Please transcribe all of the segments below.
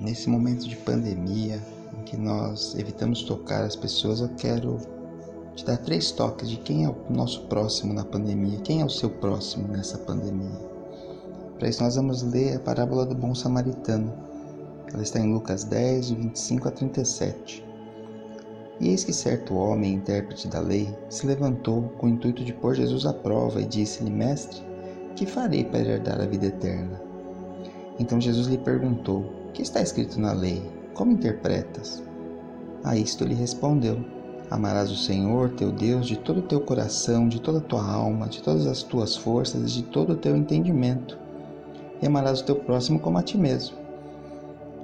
Nesse momento de pandemia, em que nós evitamos tocar as pessoas, eu quero te dar três toques de quem é o nosso próximo na pandemia, quem é o seu próximo nessa pandemia. Para isso, nós vamos ler a parábola do bom samaritano. Ela está em Lucas 10, de 25 a 37. E eis que certo homem, intérprete da lei, se levantou com o intuito de pôr Jesus à prova e disse-lhe: Mestre, que farei para herdar a vida eterna? Então Jesus lhe perguntou: Que está escrito na lei? Como interpretas? A isto lhe respondeu: Amarás o Senhor, teu Deus, de todo o teu coração, de toda a tua alma, de todas as tuas forças e de todo o teu entendimento. E amarás o teu próximo como a ti mesmo.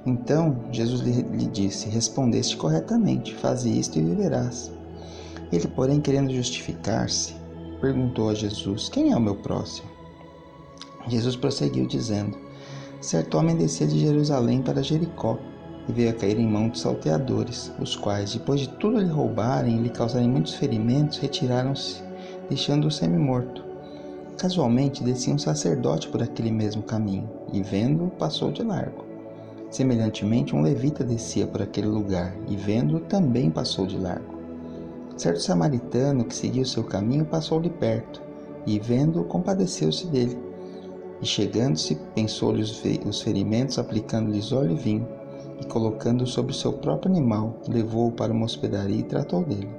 Então Jesus lhe, lhe disse: Respondeste corretamente, faze isto e viverás. Ele, porém, querendo justificar-se, perguntou a Jesus: Quem é o meu próximo? Jesus prosseguiu, dizendo: Certo homem descia de Jerusalém para Jericó e veio a cair em mão dos salteadores, os quais, depois de tudo lhe roubarem e lhe causarem muitos ferimentos, retiraram-se, deixando-o semi-morto. Casualmente descia um sacerdote por aquele mesmo caminho, e vendo-o, passou de largo. Semelhantemente, um levita descia por aquele lugar e, vendo-o, também passou de largo. Certo samaritano que seguia o seu caminho passou de perto e, vendo-o, compadeceu-se dele. E, chegando-se, pensou-lhe os ferimentos, aplicando-lhes óleo e vinho, e, colocando-o sobre o seu próprio animal, levou-o para uma hospedaria e tratou dele.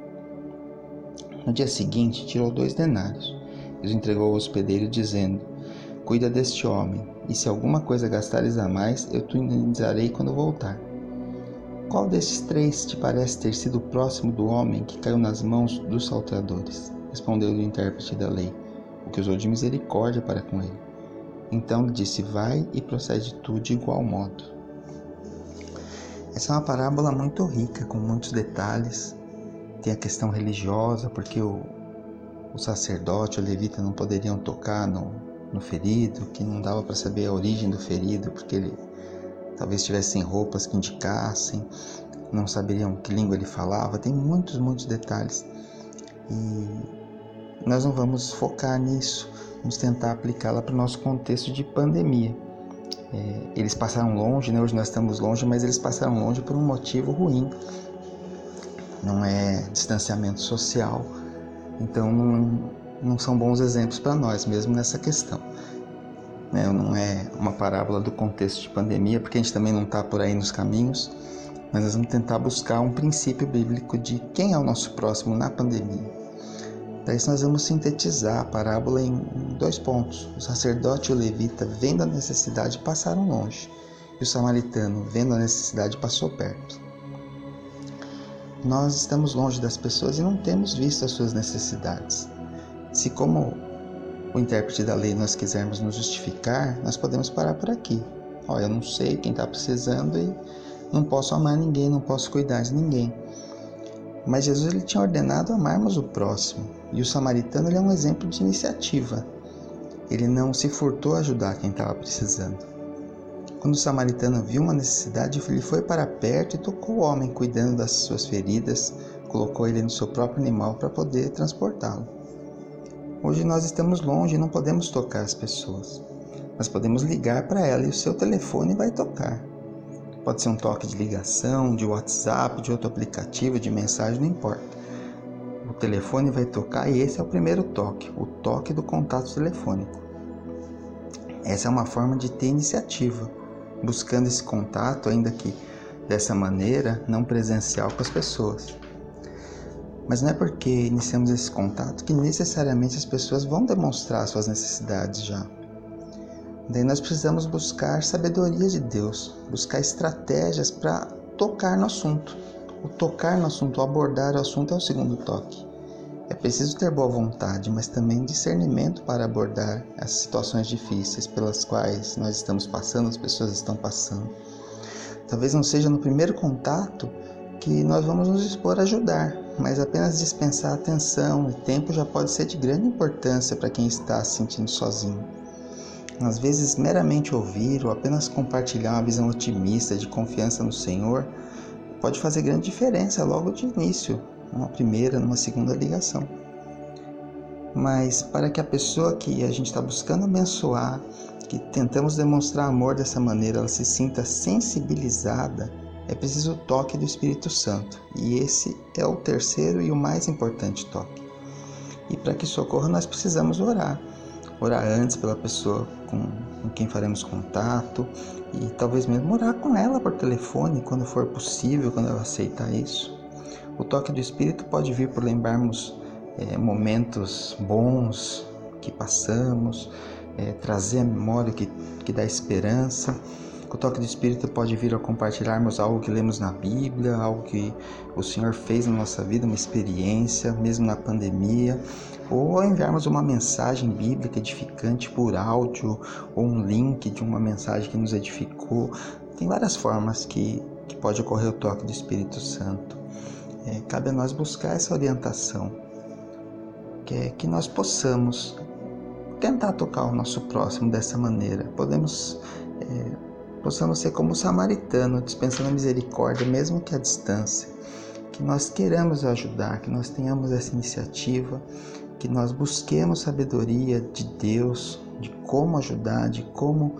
No dia seguinte, tirou dois denários e os entregou ao hospedeiro, dizendo: Cuida deste homem e se alguma coisa gastares a mais, eu te indenizarei quando voltar. Qual desses três te parece ter sido próximo do homem que caiu nas mãos dos salteadores? Respondeu o intérprete da lei, o que usou de misericórdia para com ele. Então lhe disse: Vai e procede tu de igual modo. Essa é uma parábola muito rica, com muitos detalhes. Tem a questão religiosa, porque o, o sacerdote, o levita não poderiam tocar no, no ferido, que não dava para saber a origem do ferido, porque ele talvez tivessem roupas que indicassem, não saberiam que língua ele falava. Tem muitos, muitos detalhes. E nós não vamos focar nisso, vamos tentar aplicá-la para o nosso contexto de pandemia. É, eles passaram longe, né? hoje nós estamos longe, mas eles passaram longe por um motivo ruim. Não é distanciamento social. Então não, não são bons exemplos para nós, mesmo nessa questão. Né? Não é uma parábola do contexto de pandemia, porque a gente também não está por aí nos caminhos, mas nós vamos tentar buscar um princípio bíblico de quem é o nosso próximo na pandemia. Isso, nós vamos sintetizar a parábola em dois pontos. O sacerdote e o levita, vendo a necessidade, passaram longe, e o samaritano, vendo a necessidade, passou perto. Nós estamos longe das pessoas e não temos visto as suas necessidades. Se, como o intérprete da lei, nós quisermos nos justificar, nós podemos parar por aqui. Olha, eu não sei quem está precisando e não posso amar ninguém, não posso cuidar de ninguém. Mas Jesus ele tinha ordenado amarmos o próximo, e o samaritano ele é um exemplo de iniciativa. Ele não se furtou a ajudar quem estava precisando. Quando o samaritano viu uma necessidade, ele foi para perto e tocou o homem, cuidando das suas feridas, colocou ele no seu próprio animal para poder transportá-lo. Hoje nós estamos longe e não podemos tocar as pessoas, mas podemos ligar para ela e o seu telefone vai tocar. Pode ser um toque de ligação, de WhatsApp, de outro aplicativo, de mensagem, não importa. O telefone vai tocar e esse é o primeiro toque, o toque do contato telefônico. Essa é uma forma de ter iniciativa, buscando esse contato, ainda que dessa maneira não presencial com as pessoas. Mas não é porque iniciamos esse contato que necessariamente as pessoas vão demonstrar suas necessidades já. Daí nós precisamos buscar sabedoria de Deus, buscar estratégias para tocar no assunto. O tocar no assunto, o abordar o assunto é o segundo toque. É preciso ter boa vontade, mas também discernimento para abordar as situações difíceis pelas quais nós estamos passando, as pessoas estão passando. Talvez não seja no primeiro contato que nós vamos nos expor a ajudar, mas apenas dispensar atenção e tempo já pode ser de grande importância para quem está se sentindo sozinho. Às vezes, meramente ouvir ou apenas compartilhar uma visão otimista de confiança no Senhor pode fazer grande diferença logo de início, numa primeira, numa segunda ligação. mas para que a pessoa que a gente está buscando abençoar, que tentamos demonstrar amor dessa maneira, ela se sinta sensibilizada, é preciso o toque do Espírito Santo. E esse é o terceiro e o mais importante toque. E para que isso ocorra, nós precisamos orar. Orar antes pela pessoa com, com quem faremos contato e talvez mesmo orar com ela por telefone quando for possível, quando ela aceitar isso. O toque do Espírito pode vir por lembrarmos é, momentos bons que passamos, é, trazer a memória que, que dá esperança. O toque do Espírito pode vir ao compartilharmos algo que lemos na Bíblia, algo que o Senhor fez na nossa vida, uma experiência, mesmo na pandemia, ou enviarmos uma mensagem bíblica edificante por áudio, ou um link de uma mensagem que nos edificou. Tem várias formas que, que pode ocorrer o toque do Espírito Santo. É, cabe a nós buscar essa orientação, que é que nós possamos tentar tocar o nosso próximo dessa maneira. Podemos, é, possamos ser como o samaritano, dispensando a misericórdia, mesmo que à distância. Que nós queiramos ajudar, que nós tenhamos essa iniciativa, que nós busquemos sabedoria de Deus, de como ajudar, de como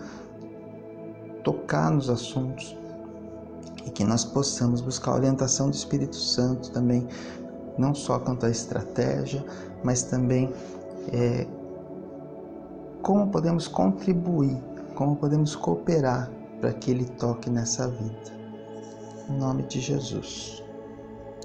tocar nos assuntos e que nós possamos buscar a orientação do Espírito Santo também, não só quanto à estratégia, mas também é, como podemos contribuir, como podemos cooperar para que Ele toque nessa vida. Em nome de Jesus.